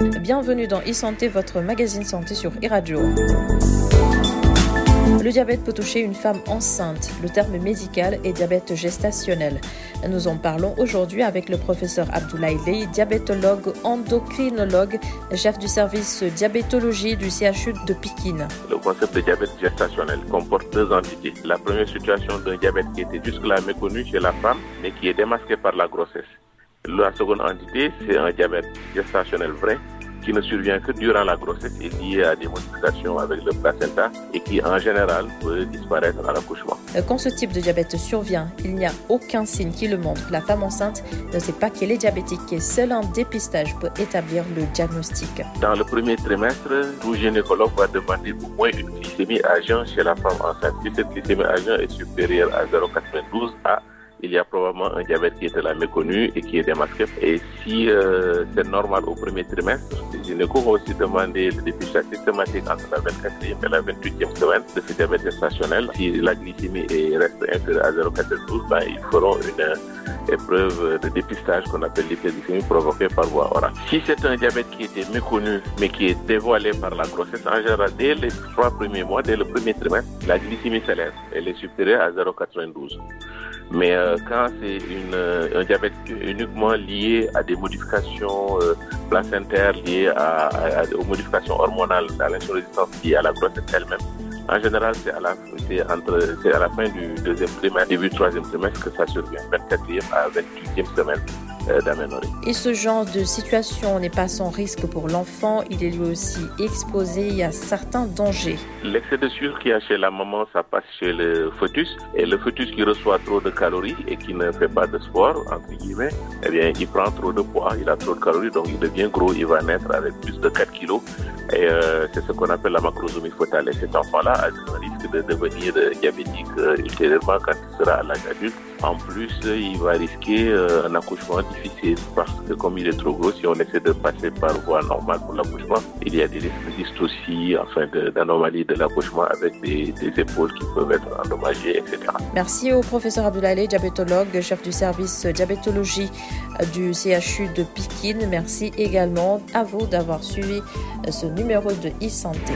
Bienvenue dans e-santé, votre magazine santé sur e-radio. Le diabète peut toucher une femme enceinte. Le terme médical est diabète gestationnel. Nous en parlons aujourd'hui avec le professeur Abdoulaye Ley, diabétologue, endocrinologue, chef du service diabétologie du CHU de Pékin. Le concept de diabète gestationnel comporte deux entités. La première situation d'un diabète qui était jusque-là méconnu chez la femme, mais qui est démasqué par la grossesse. La seconde entité, c'est un diabète gestationnel vrai qui ne survient que durant la grossesse et lié à des modifications avec le placenta et qui en général peut disparaître à l'accouchement. Euh, quand ce type de diabète survient, il n'y a aucun signe qui le montre. La femme enceinte ne sait pas qu'elle est diabétique et seul un dépistage peut établir le diagnostic. Dans le premier trimestre, tout gynécologue va demander au moins une glycémie à jeun chez la femme enceinte. Si cette glycémie à jeun est supérieure à 0,92 à il y a probablement un diabète qui est là méconnu et qui est démasqué. Et si euh, c'est normal au premier trimestre, les gynécos vont aussi demander le dépistage systématique entre la 24e et la 28e semaine de ce diabète gestationnel. Si la glycémie est, reste inférieure à 0,92, ben, ils feront une épreuve de dépistage qu'on appelle l'hyperglycémie provoquée par voie orale. Si c'est un diabète qui était méconnu mais qui est dévoilé par la grossesse, en général, dès les trois premiers mois, dès le premier trimestre, la glycémie s'élève. Elle est supérieure à 0,92. Mais euh, quand c'est euh, un diabète uniquement lié à des modifications euh, placentaires, liées à, aux modifications hormonales, à l'insurrésistance liée à la grossesse elle-même, en général, c'est à, la, entre, à la fin du deuxième trimestre, début du troisième trimestre que ça survient, 24e à 28e semaine. Euh, Et ce genre de situation n'est pas sans risque pour l'enfant, il est lui aussi exposé à certains dangers. L'excès de sucre qu'il y a chez la maman, ça passe chez le fœtus. Et le fœtus qui reçoit trop de calories et qui ne fait pas de sport, entre guillemets, eh bien, il prend trop de poids, il a trop de calories, donc il devient gros, il va naître avec plus de 4 kilos. Et euh, c'est ce qu'on appelle la macrosomie fœtale. Et cet enfant-là a un risque de devenir diabétique euh, ultérieurement quand il sera à l'âge adulte. En plus, il va risquer euh, un accouchement difficile parce que comme il est trop gros, si on essaie de passer par voie normale pour l'accouchement, il y a des risques d'hystocie, enfin d'anomalies de, l'accouchement avec des, épaules qui peuvent être endommagées, etc. Merci au professeur Abdoulaye, diabétologue, chef du service diabétologie du CHU de Pékin. Merci également à vous d'avoir suivi ce numéro de e-santé.